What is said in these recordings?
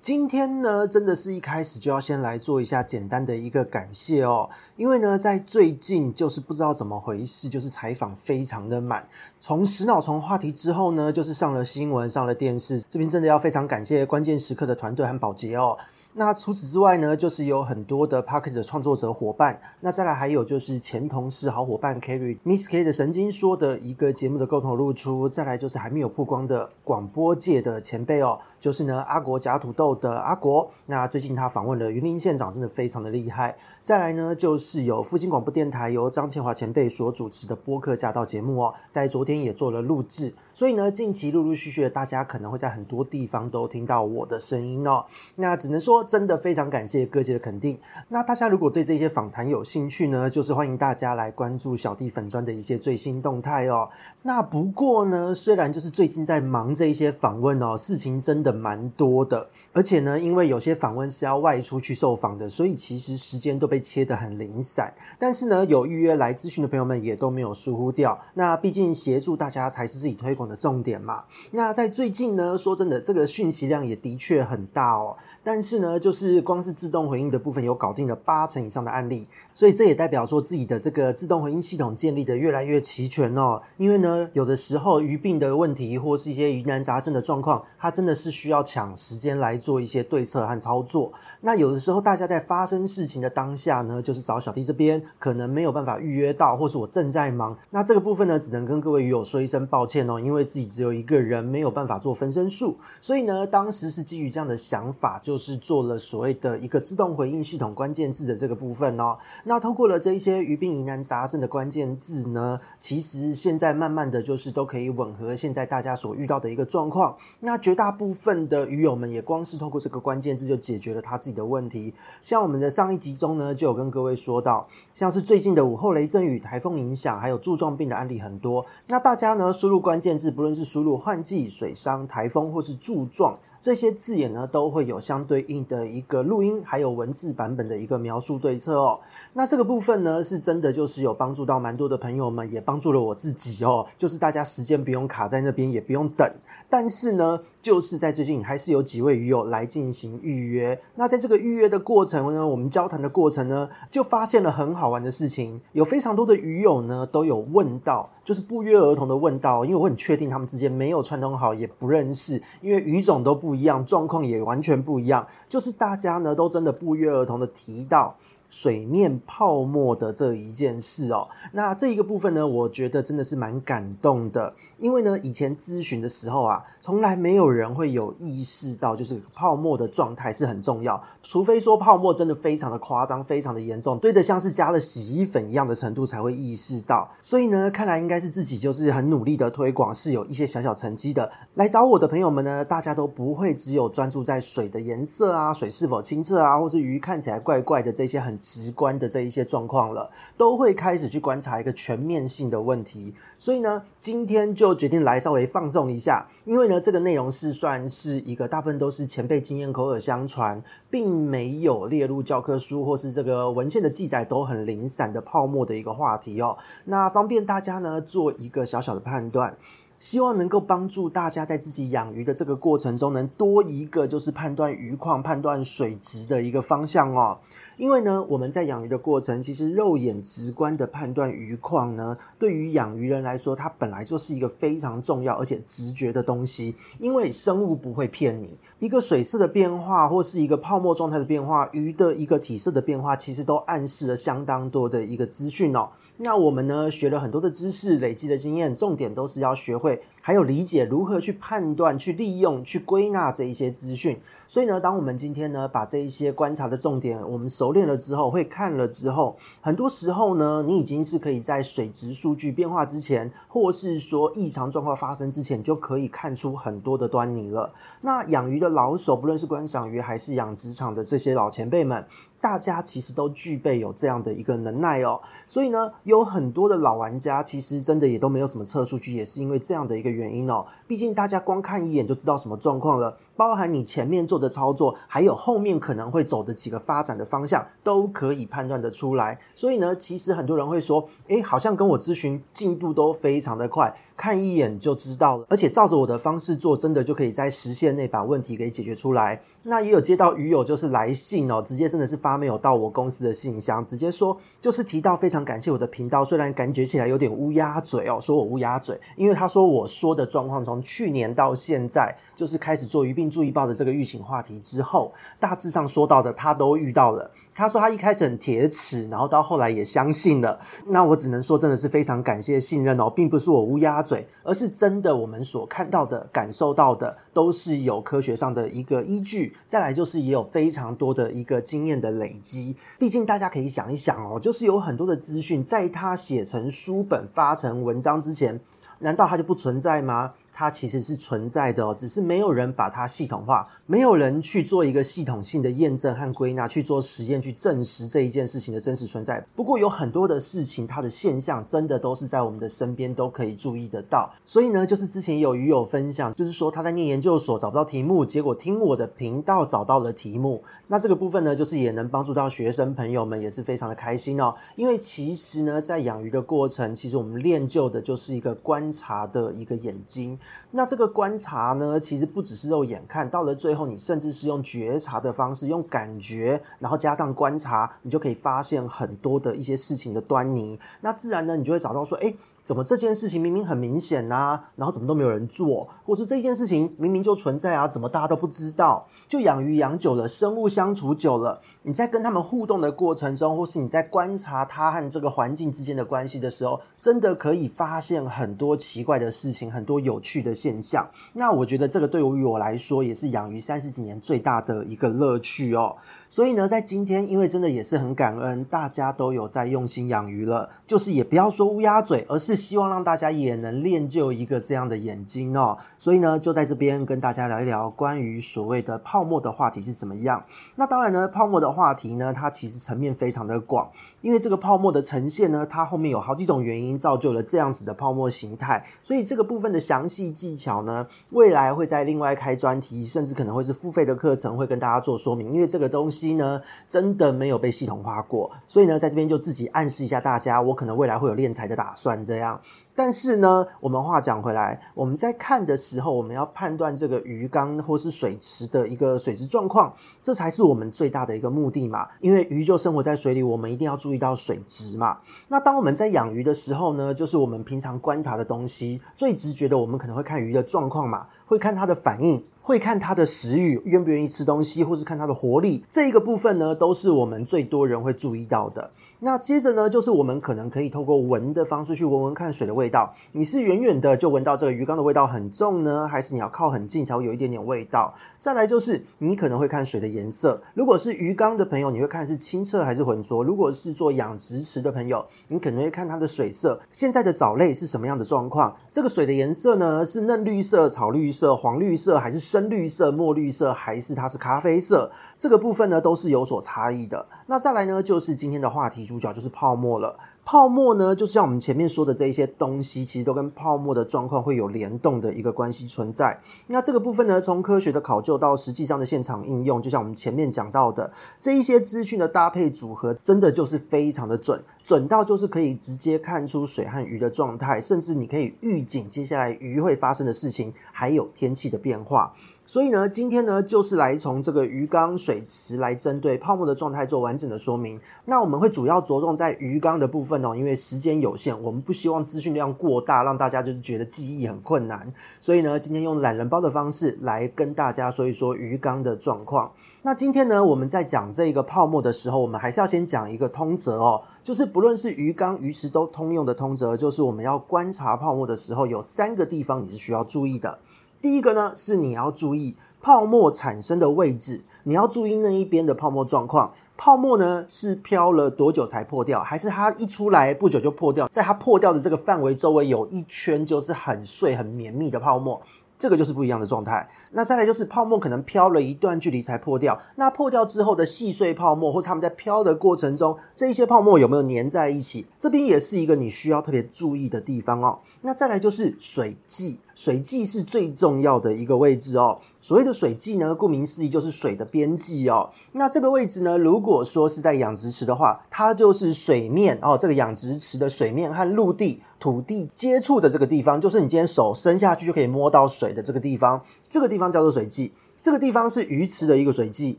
今天呢，真的是一开始就要先来做一下简单的一个感谢哦，因为呢，在最近就是不知道怎么回事，就是采访非常的满。从食脑虫话题之后呢，就是上了新闻，上了电视，这边真的要非常感谢关键时刻的团队和宝杰哦。那除此之外呢，就是有很多的 Podcast 的创作者伙伴，那再来还有就是前同事、好伙伴 Kerry Miss K 的神经说的一个节目的共同露出，再来就是还没有曝光的广播界的前辈哦。就是呢，阿国假土豆的阿国，那最近他访问了云林县长，真的非常的厉害。再来呢，就是有复兴广播电台由张千华前辈所主持的播客驾到节目哦，在昨天也做了录制，所以呢，近期陆陆续续的，大家可能会在很多地方都听到我的声音哦。那只能说，真的非常感谢各界的肯定。那大家如果对这些访谈有兴趣呢，就是欢迎大家来关注小弟粉砖的一些最新动态哦。那不过呢，虽然就是最近在忙这一些访问哦，事情真的的蛮多的，而且呢，因为有些访问是要外出去受访的，所以其实时间都被切得很零散，但是呢，有预约来咨询的朋友们也都没有疏忽掉。那毕竟协助大家才是自己推广的重点嘛。那在最近呢，说真的，这个讯息量也的确很大哦。但是呢，就是光是自动回应的部分有搞定了八成以上的案例，所以这也代表说自己的这个自动回应系统建立得越来越齐全哦。因为呢，有的时候鱼病的问题或是一些疑难杂症的状况，它真的是需要抢时间来做一些对策和操作。那有的时候大家在发生事情的当下呢，就是找小弟这边可能没有办法预约到，或是我正在忙，那这个部分呢，只能跟各位鱼友说一声抱歉哦，因为自己只有一个人，没有办法做分身术。所以呢，当时是基于这样的想法，就。是做了所谓的一个自动回应系统关键字的这个部分哦。那透过了这一些鱼病疑难杂症的关键字呢，其实现在慢慢的就是都可以吻合现在大家所遇到的一个状况。那绝大部分的鱼友们也光是透过这个关键字就解决了他自己的问题。像我们的上一集中呢，就有跟各位说到，像是最近的午后雷阵雨、台风影响，还有柱状病的案例很多。那大家呢，输入关键字，不论是输入换季、水伤、台风或是柱状。这些字眼呢，都会有相对应的一个录音，还有文字版本的一个描述对策哦。那这个部分呢，是真的就是有帮助到蛮多的朋友们，也帮助了我自己哦。就是大家时间不用卡在那边，也不用等。但是呢，就是在最近还是有几位鱼友来进行预约。那在这个预约的过程呢，我们交谈的过程呢，就发现了很好玩的事情。有非常多的鱼友呢，都有问到，就是不约而同的问到，因为我很确定他们之间没有串通好，也不认识，因为鱼种都不。不一样，状况也完全不一样，就是大家呢都真的不约而同的提到。水面泡沫的这一件事哦，那这一个部分呢，我觉得真的是蛮感动的，因为呢，以前咨询的时候啊，从来没有人会有意识到，就是泡沫的状态是很重要，除非说泡沫真的非常的夸张，非常的严重，堆得像是加了洗衣粉一样的程度才会意识到。所以呢，看来应该是自己就是很努力的推广，是有一些小小成绩的。来找我的朋友们呢，大家都不会只有专注在水的颜色啊，水是否清澈啊，或是鱼看起来怪怪的这些很。直观的这一些状况了，都会开始去观察一个全面性的问题。所以呢，今天就决定来稍微放松一下，因为呢，这个内容是算是一个大部分都是前辈经验口耳相传，并没有列入教科书或是这个文献的记载，都很零散的泡沫的一个话题哦。那方便大家呢做一个小小的判断，希望能够帮助大家在自己养鱼的这个过程中，能多一个就是判断鱼况、判断水质的一个方向哦。因为呢，我们在养鱼的过程，其实肉眼直观的判断鱼况呢，对于养鱼人来说，它本来就是一个非常重要而且直觉的东西。因为生物不会骗你，一个水色的变化或是一个泡沫状态的变化，鱼的一个体色的变化，其实都暗示了相当多的一个资讯哦。那我们呢，学了很多的知识，累积的经验，重点都是要学会。还有理解如何去判断、去利用、去归纳这一些资讯。所以呢，当我们今天呢把这一些观察的重点我们熟练了之后，会看了之后，很多时候呢，你已经是可以在水质数据变化之前，或是说异常状况发生之前，就可以看出很多的端倪了。那养鱼的老手，不论是观赏鱼还是养殖场的这些老前辈们，大家其实都具备有这样的一个能耐哦。所以呢，有很多的老玩家其实真的也都没有什么测数据，也是因为这样的一个原因哦。毕竟大家光看一眼就知道什么状况了，包含你前面做的操作，还有后面可能会走的几个发展的方向，都可以判断得出来。所以呢，其实很多人会说，诶，好像跟我咨询进度都非常的快。看一眼就知道了，而且照着我的方式做，真的就可以在时限内把问题给解决出来。那也有接到鱼友就是来信哦，直接真的是发没有到我公司的信箱，直接说就是提到非常感谢我的频道，虽然感觉起来有点乌鸦嘴哦，说我乌鸦嘴，因为他说我说的状况从去年到现在，就是开始做鱼病注意报的这个育情话题之后，大致上说到的他都遇到了。他说他一开始很铁齿，然后到后来也相信了。那我只能说真的是非常感谢信任哦，并不是我乌鸦嘴。而是真的，我们所看到的、感受到的，都是有科学上的一个依据。再来就是也有非常多的一个经验的累积。毕竟大家可以想一想哦，就是有很多的资讯，在他写成书本、发成文章之前，难道它就不存在吗？它其实是存在的，只是没有人把它系统化，没有人去做一个系统性的验证和归纳，去做实验去证实这一件事情的真实存在。不过有很多的事情，它的现象真的都是在我们的身边都可以注意得到。所以呢，就是之前有鱼友分享，就是说他在念研究所找不到题目，结果听我的频道找到了题目。那这个部分呢，就是也能帮助到学生朋友们，也是非常的开心哦。因为其实呢，在养鱼的过程，其实我们练就的就是一个观察的一个眼睛。那这个观察呢，其实不只是肉眼看，到了最后，你甚至是用觉察的方式，用感觉，然后加上观察，你就可以发现很多的一些事情的端倪。那自然呢，你就会找到说，诶。怎么这件事情明明很明显啊，然后怎么都没有人做，或是这件事情明明就存在啊，怎么大家都不知道？就养鱼养久了，生物相处久了，你在跟他们互动的过程中，或是你在观察它和这个环境之间的关系的时候，真的可以发现很多奇怪的事情，很多有趣的现象。那我觉得这个对于我来说，也是养鱼三十几年最大的一个乐趣哦。所以呢，在今天，因为真的也是很感恩，大家都有在用心养鱼了，就是也不要说乌鸦嘴，而是。希望让大家也能练就一个这样的眼睛哦，所以呢，就在这边跟大家聊一聊关于所谓的泡沫的话题是怎么样。那当然呢，泡沫的话题呢，它其实层面非常的广，因为这个泡沫的呈现呢，它后面有好几种原因造就了这样子的泡沫形态。所以这个部分的详细技巧呢，未来会在另外开专题，甚至可能会是付费的课程，会跟大家做说明。因为这个东西呢，真的没有被系统化过，所以呢，在这边就自己暗示一下大家，我可能未来会有练财的打算，这样。但是呢，我们话讲回来，我们在看的时候，我们要判断这个鱼缸或是水池的一个水质状况，这才是我们最大的一个目的嘛。因为鱼就生活在水里，我们一定要注意到水质嘛。那当我们在养鱼的时候呢，就是我们平常观察的东西，最直觉的，我们可能会看鱼的状况嘛，会看它的反应。会看它的食欲，愿不愿意吃东西，或是看它的活力，这一个部分呢，都是我们最多人会注意到的。那接着呢，就是我们可能可以透过闻的方式去闻闻看水的味道。你是远远的就闻到这个鱼缸的味道很重呢，还是你要靠很近才会有一点点味道？再来就是你可能会看水的颜色。如果是鱼缸的朋友，你会看是清澈还是浑浊？如果是做养殖池的朋友，你可能会看它的水色。现在的藻类是什么样的状况？这个水的颜色呢，是嫩绿色、草绿色、黄绿色，还是深？深绿色、墨绿色，还是它是咖啡色？这个部分呢，都是有所差异的。那再来呢，就是今天的话题主角，就是泡沫了。泡沫呢，就像我们前面说的这一些东西，其实都跟泡沫的状况会有联动的一个关系存在。那这个部分呢，从科学的考究到实际上的现场应用，就像我们前面讲到的这一些资讯的搭配组合，真的就是非常的准，准到就是可以直接看出水和鱼的状态，甚至你可以预警接下来鱼会发生的事情，还有天气的变化。所以呢，今天呢，就是来从这个鱼缸水池来针对泡沫的状态做完整的说明。那我们会主要着重在鱼缸的部分哦。因为时间有限，我们不希望资讯量过大，让大家就是觉得记忆很困难。所以呢，今天用懒人包的方式来跟大家说一说鱼缸的状况。那今天呢，我们在讲这个泡沫的时候，我们还是要先讲一个通则哦，就是不论是鱼缸、鱼池都通用的通则，就是我们要观察泡沫的时候，有三个地方你是需要注意的。第一个呢，是你要注意泡沫产生的位置。你要注意那一边的泡沫状况，泡沫呢是飘了多久才破掉，还是它一出来不久就破掉？在它破掉的这个范围周围有一圈就是很碎很绵密的泡沫，这个就是不一样的状态。那再来就是泡沫可能飘了一段距离才破掉，那破掉之后的细碎泡沫，或者他们在飘的过程中，这一些泡沫有没有粘在一起？这边也是一个你需要特别注意的地方哦。那再来就是水迹。水际是最重要的一个位置哦。所谓的水际呢，顾名思义就是水的边际哦。那这个位置呢，如果说是在养殖池的话，它就是水面哦，这个养殖池的水面和陆地、土地接触的这个地方，就是你今天手伸下去就可以摸到水的这个地方。这个地方叫做水际，这个地方是鱼池的一个水际。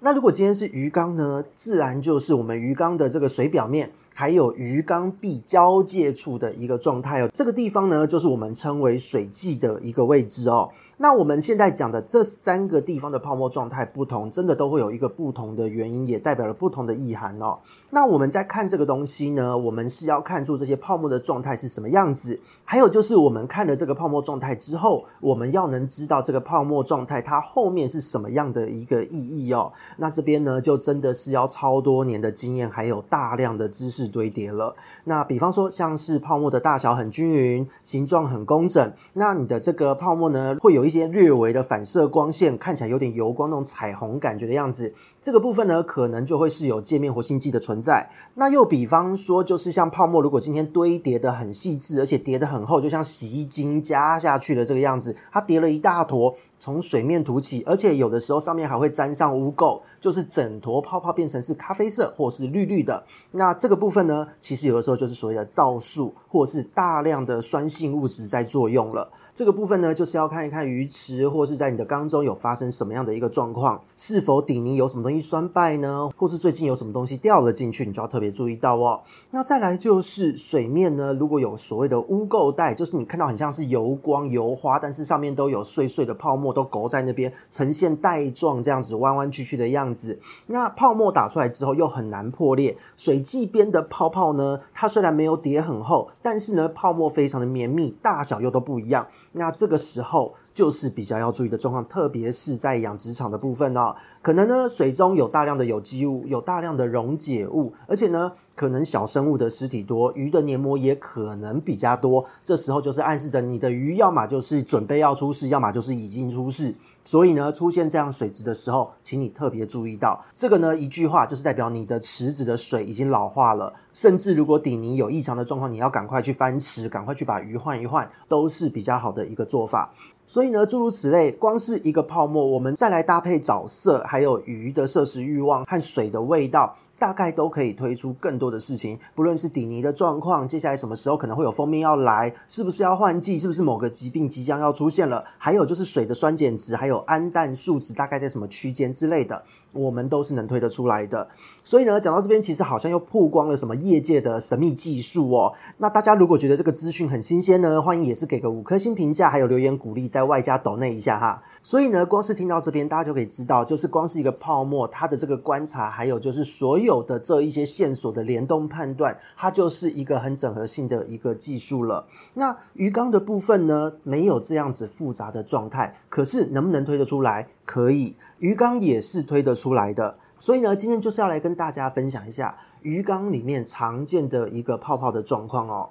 那如果今天是鱼缸呢，自然就是我们鱼缸的这个水表面，还有鱼缸壁交界处的一个状态哦。这个地方呢，就是我们称为水际的。的一个位置哦，那我们现在讲的这三个地方的泡沫状态不同，真的都会有一个不同的原因，也代表了不同的意涵哦。那我们在看这个东西呢，我们是要看出这些泡沫的状态是什么样子，还有就是我们看了这个泡沫状态之后，我们要能知道这个泡沫状态它后面是什么样的一个意义哦。那这边呢，就真的是要超多年的经验，还有大量的知识堆叠了。那比方说，像是泡沫的大小很均匀，形状很工整，那你的。这个泡沫呢，会有一些略微的反射光线，看起来有点油光那种彩虹感觉的样子。这个部分呢，可能就会是有界面活性剂的存在。那又比方说，就是像泡沫，如果今天堆叠的很细致，而且叠得很厚，就像洗衣精加下去的这个样子，它叠了一大坨，从水面凸起，而且有的时候上面还会沾上污垢，就是整坨泡泡变成是咖啡色或是绿绿的。那这个部分呢，其实有的时候就是所谓的皂素，或是大量的酸性物质在作用了。这个部分呢，就是要看一看鱼池或是在你的缸中有发生什么样的一个状况，是否底泥有什么东西酸败呢？或是最近有什么东西掉了进去，你就要特别注意到哦。那再来就是水面呢，如果有所谓的污垢带，就是你看到很像是油光油花，但是上面都有碎碎的泡沫都勾在那边，呈现带状这样子弯弯曲曲的样子。那泡沫打出来之后又很难破裂，水际边的泡泡呢，它虽然没有叠很厚，但是呢泡沫非常的绵密，大小又都不一样。那这个时候。就是比较要注意的状况，特别是在养殖场的部分哦，可能呢水中有大量的有机物，有大量的溶解物，而且呢可能小生物的尸体多，鱼的黏膜也可能比较多。这时候就是暗示着你的鱼要么就是准备要出事，要么就是已经出事。所以呢出现这样水质的时候，请你特别注意到这个呢一句话就是代表你的池子的水已经老化了，甚至如果底泥有异常的状况，你要赶快去翻池，赶快去把鱼换一换，都是比较好的一个做法。所以呢，诸如此类，光是一个泡沫，我们再来搭配藻色，还有鱼的摄食欲望和水的味道。大概都可以推出更多的事情，不论是底泥的状况，接下来什么时候可能会有封面要来，是不是要换季，是不是某个疾病即将要出现了，还有就是水的酸碱值，还有氨氮数值大概在什么区间之类的，我们都是能推得出来的。所以呢，讲到这边，其实好像又曝光了什么业界的神秘技术哦。那大家如果觉得这个资讯很新鲜呢，欢迎也是给个五颗星评价，还有留言鼓励，在外加抖内一下哈。所以呢，光是听到这边，大家就可以知道，就是光是一个泡沫，它的这个观察，还有就是所有。有的这一些线索的联动判断，它就是一个很整合性的一个技术了。那鱼缸的部分呢，没有这样子复杂的状态，可是能不能推得出来？可以，鱼缸也是推得出来的。所以呢，今天就是要来跟大家分享一下鱼缸里面常见的一个泡泡的状况哦。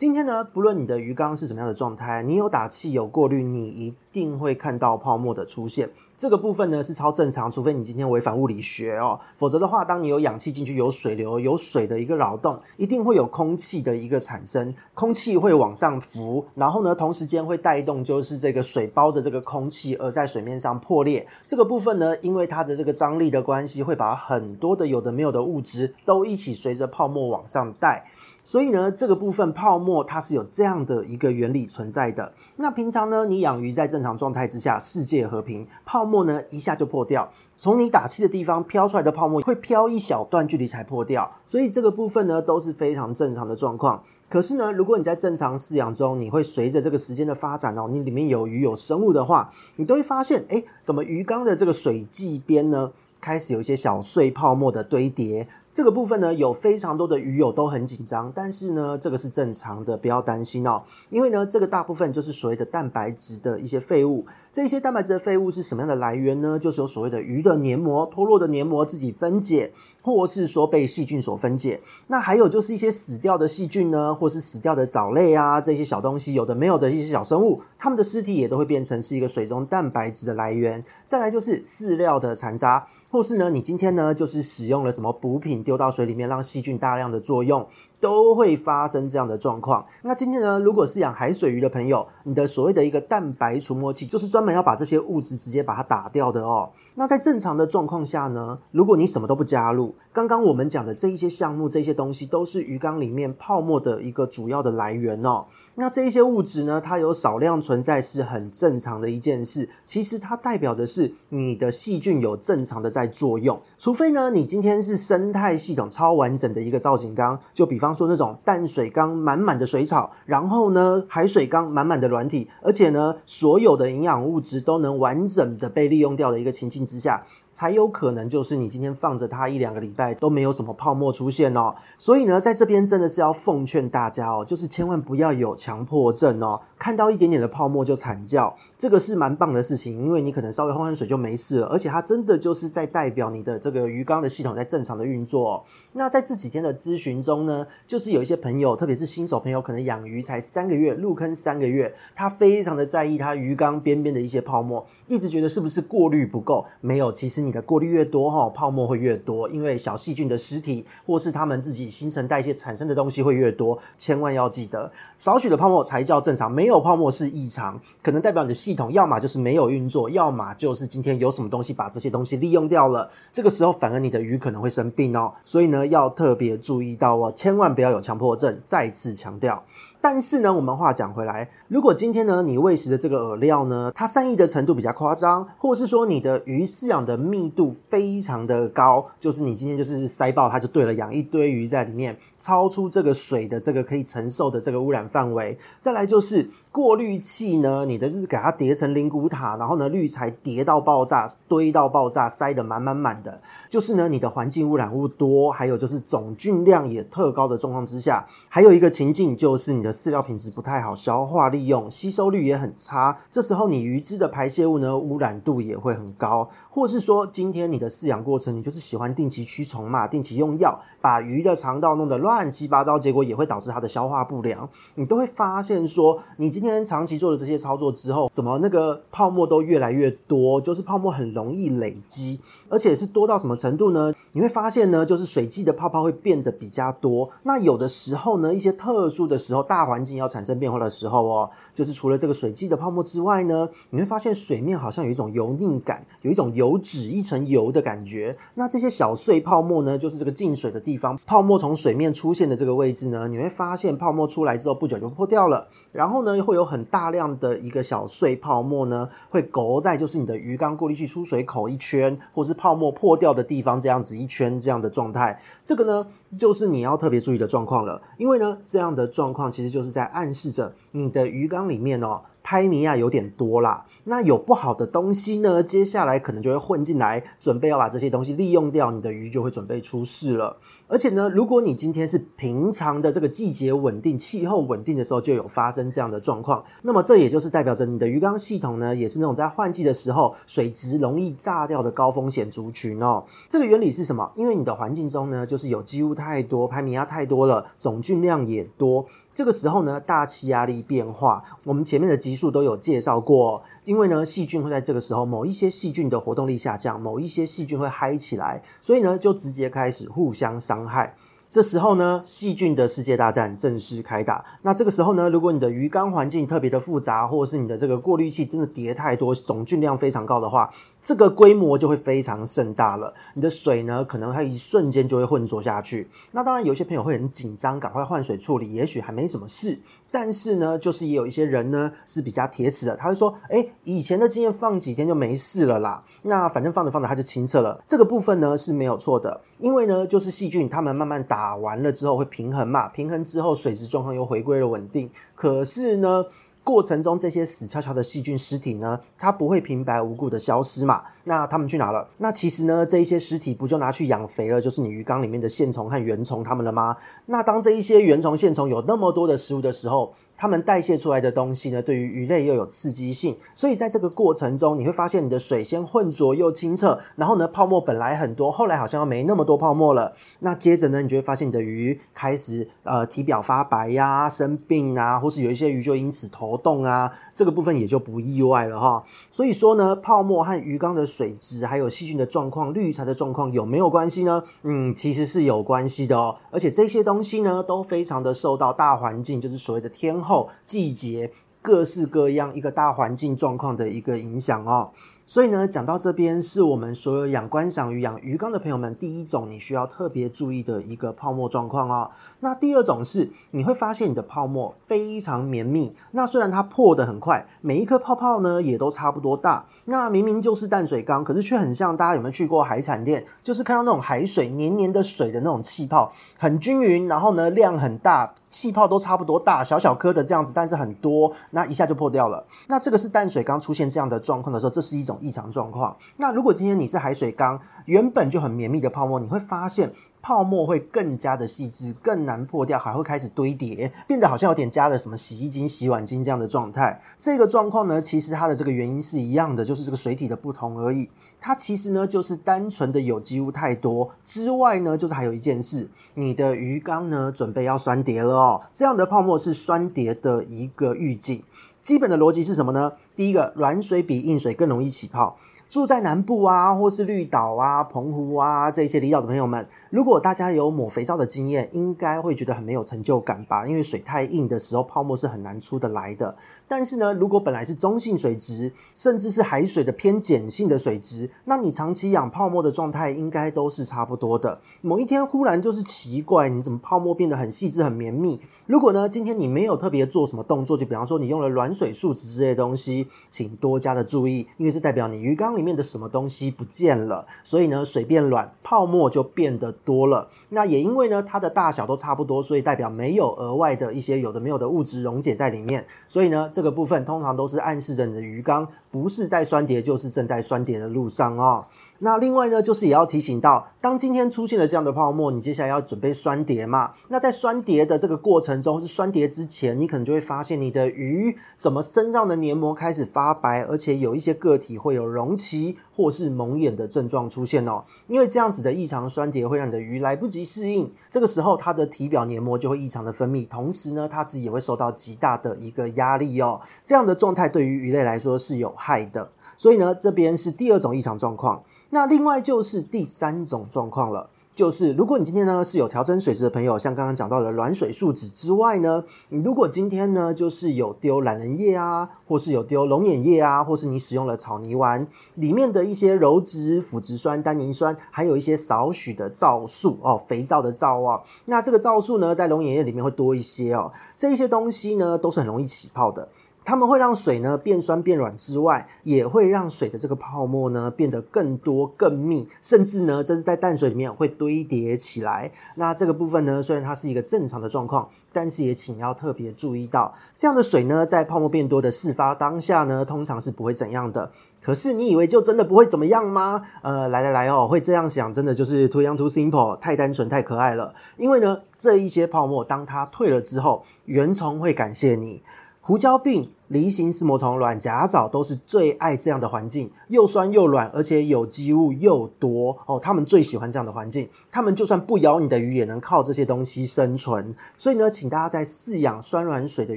今天呢，不论你的鱼缸是什么样的状态，你有打气有过滤，你一定会看到泡沫的出现。这个部分呢是超正常，除非你今天违反物理学哦，否则的话，当你有氧气进去，有水流，有水的一个扰动，一定会有空气的一个产生，空气会往上浮，然后呢，同时间会带动就是这个水包着这个空气而在水面上破裂。这个部分呢，因为它的这个张力的关系，会把很多的有的没有的物质都一起随着泡沫往上带。所以呢，这个部分泡沫它是有这样的一个原理存在的。那平常呢，你养鱼在正常状态之下，世界和平，泡沫呢一下就破掉。从你打气的地方飘出来的泡沫会飘一小段距离才破掉，所以这个部分呢都是非常正常的状况。可是呢，如果你在正常饲养中，你会随着这个时间的发展哦，你里面有鱼有生物的话，你都会发现，诶，怎么鱼缸的这个水际边呢？开始有一些小碎泡沫的堆叠，这个部分呢，有非常多的鱼友都很紧张，但是呢，这个是正常的，不要担心哦。因为呢，这个大部分就是所谓的蛋白质的一些废物。这些蛋白质的废物是什么样的来源呢？就是有所谓的鱼的黏膜脱落的黏膜自己分解，或是说被细菌所分解。那还有就是一些死掉的细菌呢，或是死掉的藻类啊，这些小东西有的没有的一些小生物，它们的尸体也都会变成是一个水中蛋白质的来源。再来就是饲料的残渣，或是呢，你今天呢就是使用了什么补品丢到水里面，让细菌大量的作用，都会发生这样的状况。那今天呢，如果是养海水鱼的朋友，你的所谓的一个蛋白除膜器，就是专门要把这些物质直接把它打掉的哦。那在正常的状况下呢，如果你什么都不加入，刚刚我们讲的这一些项目，这些东西都是鱼缸里面泡沫的一个主要的来源哦。那这一些物质呢，它有少量存在是很正常的一件事。其实它代表的是你的细菌有正常的在作用，除非呢，你今天是生态系统超完整的一个造型缸，就比方说那种淡水缸满满的水草，然后呢，海水缸满满的软体，而且呢，所有的营养物质都能完整的被利用掉的一个情境之下。才有可能就是你今天放着它一两个礼拜都没有什么泡沫出现哦，所以呢，在这边真的是要奉劝大家哦，就是千万不要有强迫症哦，看到一点点的泡沫就惨叫，这个是蛮棒的事情，因为你可能稍微换换水就没事了，而且它真的就是在代表你的这个鱼缸的系统在正常的运作哦。那在这几天的咨询中呢，就是有一些朋友，特别是新手朋友，可能养鱼才三个月，入坑三个月，他非常的在意他鱼缸边边的一些泡沫，一直觉得是不是过滤不够？没有，其实。你你的过滤越多哈，泡沫会越多，因为小细菌的尸体或是他们自己新陈代谢产生的东西会越多。千万要记得，少许的泡沫才叫正常，没有泡沫是异常，可能代表你的系统要么就是没有运作，要么就是今天有什么东西把这些东西利用掉了。这个时候反而你的鱼可能会生病哦，所以呢要特别注意到哦，千万不要有强迫症。再次强调。但是呢，我们话讲回来，如果今天呢，你喂食的这个饵料呢，它散逸的程度比较夸张，或是说你的鱼饲养的密度非常的高，就是你今天就是塞爆它就对了，养一堆鱼在里面，超出这个水的这个可以承受的这个污染范围。再来就是过滤器呢，你的就是给它叠成灵骨塔，然后呢滤材叠到爆炸，堆到爆炸，塞得满满满的，就是呢你的环境污染物多，还有就是总菌量也特高的状况之下，还有一个情境就是你的。饲料品质不太好，消化利用、吸收率也很差。这时候你鱼只的排泄物呢，污染度也会很高。或是说，今天你的饲养过程，你就是喜欢定期驱虫嘛，定期用药，把鱼的肠道弄得乱七八糟，结果也会导致它的消化不良。你都会发现说，你今天长期做了这些操作之后，怎么那个泡沫都越来越多，就是泡沫很容易累积，而且是多到什么程度呢？你会发现呢，就是水剂的泡泡会变得比较多。那有的时候呢，一些特殊的时候，大大环境要产生变化的时候哦，就是除了这个水剂的泡沫之外呢，你会发现水面好像有一种油腻感，有一种油脂一层油的感觉。那这些小碎泡沫呢，就是这个进水的地方，泡沫从水面出现的这个位置呢，你会发现泡沫出来之后不久就破掉了。然后呢，会有很大量的一个小碎泡沫呢，会勾在就是你的鱼缸过滤器出水口一圈，或是泡沫破掉的地方这样子一圈这样的状态。这个呢，就是你要特别注意的状况了，因为呢，这样的状况其实。就是在暗示着你的鱼缸里面哦。拍米啊有点多啦，那有不好的东西呢，接下来可能就会混进来，准备要把这些东西利用掉，你的鱼就会准备出事了。而且呢，如果你今天是平常的这个季节稳定、气候稳定的时候就有发生这样的状况，那么这也就是代表着你的鱼缸系统呢，也是那种在换季的时候水质容易炸掉的高风险族群哦。这个原理是什么？因为你的环境中呢，就是有机物太多，拍米啊太多了，总菌量也多，这个时候呢，大气压力变化，我们前面的集数都有介绍过，因为呢，细菌会在这个时候，某一些细菌的活动力下降，某一些细菌会嗨起来，所以呢，就直接开始互相伤害。这时候呢，细菌的世界大战正式开打。那这个时候呢，如果你的鱼缸环境特别的复杂，或者是你的这个过滤器真的叠太多，总菌量非常高的话，这个规模就会非常盛大了。你的水呢，可能它一瞬间就会浑浊下去。那当然，有些朋友会很紧张，赶快换水处理，也许还没什么事。但是呢，就是也有一些人呢是比较铁齿的，他会说：“哎，以前的经验放几天就没事了啦。那反正放着放着它就清澈了。”这个部分呢是没有错的，因为呢，就是细菌它们慢慢打。打完了之后会平衡嘛？平衡之后水质状况又回归了稳定。可是呢，过程中这些死翘翘的细菌尸体呢，它不会平白无故的消失嘛？那它们去哪了？那其实呢，这一些尸体不就拿去养肥了，就是你鱼缸里面的线虫和原虫它们了吗？那当这一些原虫、线虫有那么多的食物的时候，它们代谢出来的东西呢，对于鱼类又有刺激性，所以在这个过程中，你会发现你的水先浑浊又清澈，然后呢，泡沫本来很多，后来好像没那么多泡沫了。那接着呢，你就会发现你的鱼开始呃体表发白呀、生病啊，或是有一些鱼就因此头痛啊，这个部分也就不意外了哈。所以说呢，泡沫和鱼缸的水质还有细菌的状况、滤材的状况有没有关系呢？嗯，其实是有关系的哦。而且这些东西呢，都非常的受到大环境，就是所谓的天候、后季节。各式各样一个大环境状况的一个影响哦。所以呢，讲到这边，是我们所有养观赏鱼、养鱼缸的朋友们，第一种你需要特别注意的一个泡沫状况哦。那第二种是，你会发现你的泡沫非常绵密。那虽然它破得很快，每一颗泡泡呢也都差不多大。那明明就是淡水缸，可是却很像大家有没有去过海产店？就是看到那种海水黏黏的水的那种气泡，很均匀，然后呢量很大，气泡都差不多大，小小颗的这样子，但是很多，那一下就破掉了。那这个是淡水缸出现这样的状况的时候，这是一种。异常状况。那如果今天你是海水缸，原本就很绵密的泡沫，你会发现泡沫会更加的细致，更难破掉，还会开始堆叠，变得好像有点加了什么洗衣精、洗碗精这样的状态。这个状况呢，其实它的这个原因是一样的，就是这个水体的不同而已。它其实呢，就是单纯的有机物太多之外呢，就是还有一件事，你的鱼缸呢准备要酸碟了哦。这样的泡沫是酸碟的一个预警。基本的逻辑是什么呢？第一个，软水比硬水更容易起泡。住在南部啊，或是绿岛啊、澎湖啊这些离岛的朋友们，如果大家有抹肥皂的经验，应该会觉得很没有成就感吧？因为水太硬的时候，泡沫是很难出得来的。但是呢，如果本来是中性水质，甚至是海水的偏碱性的水质，那你长期养泡沫的状态应该都是差不多的。某一天忽然就是奇怪，你怎么泡沫变得很细致、很绵密？如果呢，今天你没有特别做什么动作，就比方说你用了软水树脂之类的东西，请多加的注意，因为是代表你鱼缸里。面的什么东西不见了，所以呢，水变软，泡沫就变得多了。那也因为呢，它的大小都差不多，所以代表没有额外的一些有的没有的物质溶解在里面。所以呢，这个部分通常都是暗示着你的鱼缸不是在酸碟，就是正在酸碟的路上哦。那另外呢，就是也要提醒到，当今天出现了这样的泡沫，你接下来要准备酸碟嘛？那在酸碟的这个过程中，是酸碟之前，你可能就会发现你的鱼怎么身上的黏膜开始发白，而且有一些个体会有隆起。或是蒙眼的症状出现哦，因为这样子的异常酸碟会让你的鱼来不及适应，这个时候它的体表黏膜就会异常的分泌，同时呢，它自己也会受到极大的一个压力哦，这样的状态对于鱼类来说是有害的，所以呢，这边是第二种异常状况，那另外就是第三种状况了。就是，如果你今天呢是有调整水质的朋友，像刚刚讲到的软水树脂之外呢，你如果今天呢就是有丢懒人叶啊，或是有丢龙眼叶啊，或是你使用了草泥丸里面的一些鞣质、腐殖酸、单宁酸，还有一些少许的皂素哦，肥皂的皂啊，那这个皂素呢在龙眼叶里面会多一些哦，这些东西呢都是很容易起泡的。它们会让水呢变酸变软之外，也会让水的这个泡沫呢变得更多更密，甚至呢这是在淡水里面会堆叠起来。那这个部分呢，虽然它是一个正常的状况，但是也请要特别注意到，这样的水呢在泡沫变多的事发当下呢，通常是不会怎样的。可是你以为就真的不会怎么样吗？呃，来来来哦，会这样想，真的就是 too young too simple，太单纯太可爱了。因为呢，这一些泡沫当它退了之后，原虫会感谢你。胡椒病、梨形丝膜虫、卵甲藻都是最爱这样的环境，又酸又软，而且有机物又多哦。他们最喜欢这样的环境，他们就算不咬你的鱼，也能靠这些东西生存。所以呢，请大家在饲养酸软水的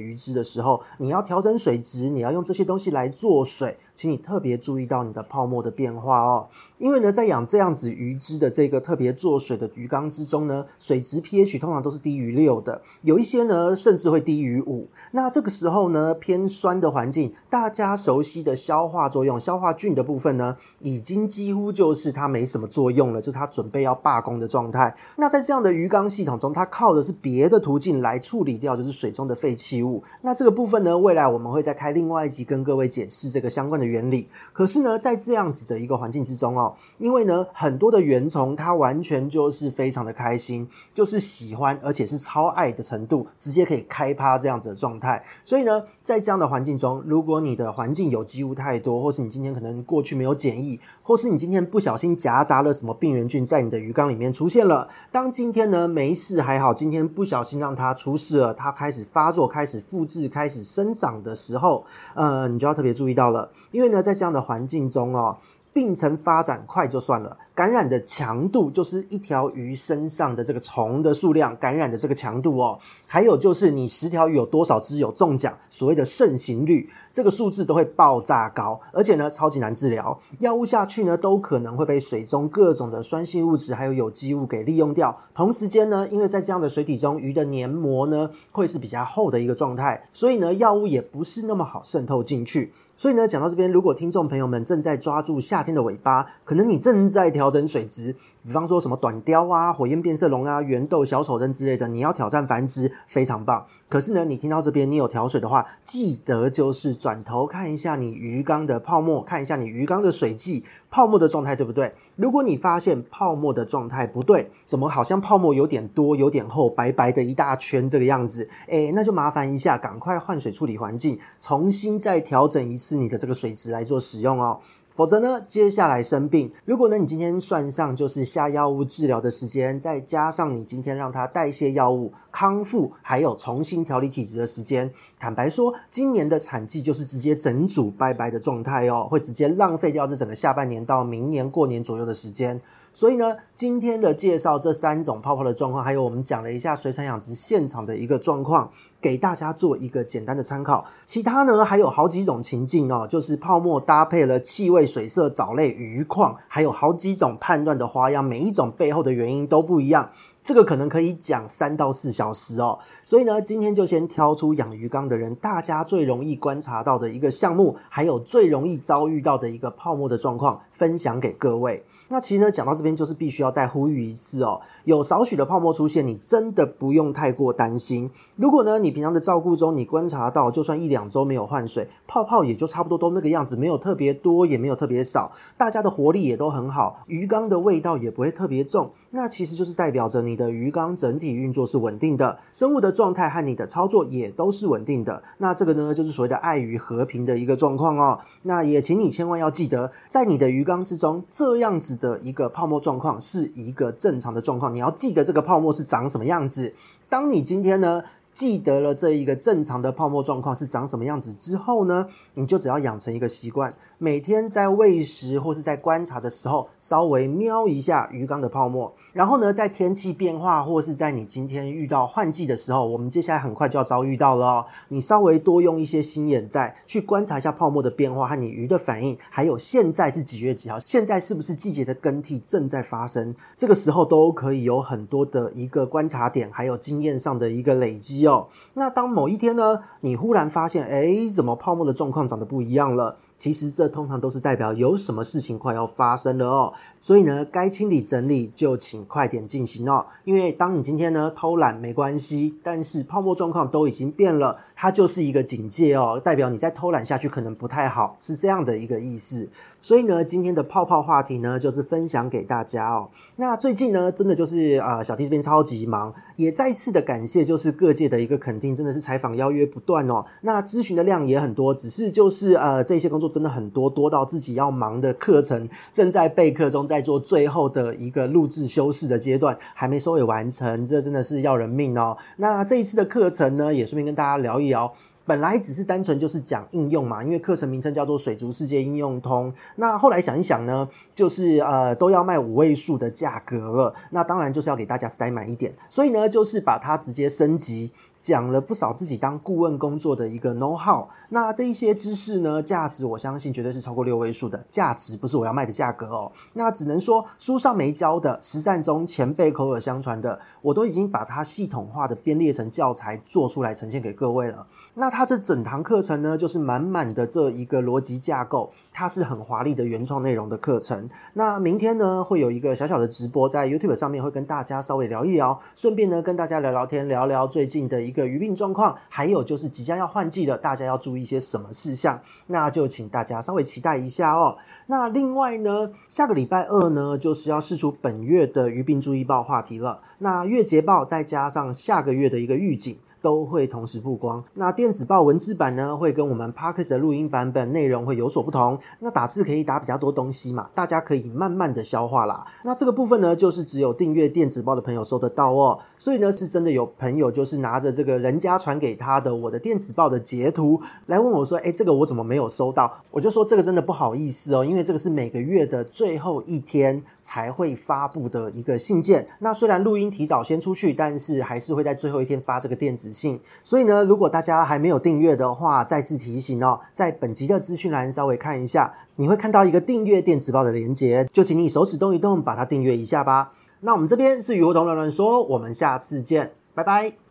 鱼只的时候，你要调整水质，你要用这些东西来做水。请你特别注意到你的泡沫的变化哦，因为呢，在养这样子鱼只的这个特别做水的鱼缸之中呢，水质 pH 通常都是低于六的，有一些呢甚至会低于五。那这个时候呢，偏酸的环境，大家熟悉的消化作用、消化菌的部分呢，已经几乎就是它没什么作用了，就它准备要罢工的状态。那在这样的鱼缸系统中，它靠的是别的途径来处理掉，就是水中的废弃物。那这个部分呢，未来我们会再开另外一集跟各位解释这个相关的。原理，可是呢，在这样子的一个环境之中哦，因为呢，很多的原虫它完全就是非常的开心，就是喜欢，而且是超爱的程度，直接可以开趴这样子的状态。所以呢，在这样的环境中，如果你的环境有机物太多，或是你今天可能过去没有检疫，或是你今天不小心夹杂了什么病原菌在你的鱼缸里面出现了，当今天呢没事还好，今天不小心让它出事了，它开始发作、开始复制、开始生长的时候，呃，你就要特别注意到了，因为呢，在这样的环境中哦，病程发展快就算了。感染的强度就是一条鱼身上的这个虫的数量，感染的这个强度哦，还有就是你十条鱼有多少只有中奖，所谓的盛行率，这个数字都会爆炸高，而且呢超级难治疗，药物下去呢都可能会被水中各种的酸性物质还有有机物给利用掉。同时间呢，因为在这样的水体中，鱼的黏膜呢会是比较厚的一个状态，所以呢药物也不是那么好渗透进去。所以呢讲到这边，如果听众朋友们正在抓住夏天的尾巴，可能你正在调。调整水质，比方说什么短雕啊、火焰变色龙啊、圆豆、小丑灯之类的，你要挑战繁殖，非常棒。可是呢，你听到这边你有调水的话，记得就是转头看一下你鱼缸的泡沫，看一下你鱼缸的水剂泡沫的状态，对不对？如果你发现泡沫的状态不对，怎么好像泡沫有点多、有点厚、白白的一大圈这个样子，诶，那就麻烦一下，赶快换水处理环境，重新再调整一次你的这个水质来做使用哦。否则呢，接下来生病，如果呢你今天算上就是下药物治疗的时间，再加上你今天让它代谢药物康复，还有重新调理体质的时间，坦白说，今年的产季就是直接整组拜拜的状态哦，会直接浪费掉这整个下半年到明年过年左右的时间。所以呢，今天的介绍这三种泡泡的状况，还有我们讲了一下水产养殖现场的一个状况，给大家做一个简单的参考。其他呢还有好几种情境哦，就是泡沫搭配了气味、水色、藻类、鱼况，还有好几种判断的花样，每一种背后的原因都不一样。这个可能可以讲三到四小时哦，所以呢，今天就先挑出养鱼缸的人大家最容易观察到的一个项目，还有最容易遭遇到的一个泡沫的状况，分享给各位。那其实呢，讲到这边就是必须要再呼吁一次哦，有少许的泡沫出现，你真的不用太过担心。如果呢，你平常的照顾中你观察到，就算一两周没有换水，泡泡也就差不多都那个样子，没有特别多，也没有特别少，大家的活力也都很好，鱼缸的味道也不会特别重，那其实就是代表着你。你的鱼缸整体运作是稳定的，生物的状态和你的操作也都是稳定的。那这个呢，就是所谓的爱与和平的一个状况哦。那也请你千万要记得，在你的鱼缸之中，这样子的一个泡沫状况是一个正常的状况。你要记得这个泡沫是长什么样子。当你今天呢，记得了这一个正常的泡沫状况是长什么样子之后呢，你就只要养成一个习惯。每天在喂食或是在观察的时候，稍微瞄一下鱼缸的泡沫，然后呢，在天气变化或是在你今天遇到换季的时候，我们接下来很快就要遭遇到了哦。你稍微多用一些心眼在去观察一下泡沫的变化和你鱼的反应，还有现在是几月几号，现在是不是季节的更替正在发生，这个时候都可以有很多的一个观察点，还有经验上的一个累积哦。那当某一天呢，你忽然发现，诶，怎么泡沫的状况长得不一样了？其实这通常都是代表有什么事情快要发生了哦，所以呢，该清理整理就请快点进行哦。因为当你今天呢偷懒没关系，但是泡沫状况都已经变了，它就是一个警戒哦，代表你再偷懒下去可能不太好，是这样的一个意思。所以呢，今天的泡泡话题呢，就是分享给大家哦。那最近呢，真的就是呃，小弟这边超级忙，也再次的感谢就是各界的一个肯定，真的是采访邀约不断哦。那咨询的量也很多，只是就是呃，这些工作真的很多，多到自己要忙的课程正在备课中，在做最后的一个录制修饰的阶段，还没收尾完成，这真的是要人命哦。那这一次的课程呢，也顺便跟大家聊一聊。本来只是单纯就是讲应用嘛，因为课程名称叫做《水族世界应用通》。那后来想一想呢，就是呃都要卖五位数的价格了，那当然就是要给大家塞满一点，所以呢就是把它直接升级。讲了不少自己当顾问工作的一个 know how，那这一些知识呢，价值我相信绝对是超过六位数的价值，不是我要卖的价格哦。那只能说书上没教的，实战中前辈口耳相传的，我都已经把它系统化的编列成教材做出来呈现给各位了。那它这整堂课程呢，就是满满的这一个逻辑架构，它是很华丽的原创内容的课程。那明天呢，会有一个小小的直播在 YouTube 上面，会跟大家稍微聊一聊，顺便呢跟大家聊聊天，聊聊最近的一个。一个鱼病状况，还有就是即将要换季的，大家要注意一些什么事项？那就请大家稍微期待一下哦。那另外呢，下个礼拜二呢，就是要试出本月的鱼病注意报话题了。那月捷报再加上下个月的一个预警。都会同时曝光。那电子报文字版呢，会跟我们 Podcast 的录音版本内容会有所不同。那打字可以打比较多东西嘛，大家可以慢慢的消化啦。那这个部分呢，就是只有订阅电子报的朋友收得到哦。所以呢，是真的有朋友就是拿着这个人家传给他的我的电子报的截图来问我说：“诶，这个我怎么没有收到？”我就说这个真的不好意思哦，因为这个是每个月的最后一天才会发布的一个信件。那虽然录音提早先出去，但是还是会在最后一天发这个电子信。所以呢，如果大家还没有订阅的话，再次提醒哦，在本集的资讯栏稍微看一下，你会看到一个订阅电子报的连接，就请你手指动一动，把它订阅一下吧。那我们这边是鱼活通乱乱说，我们下次见，拜拜。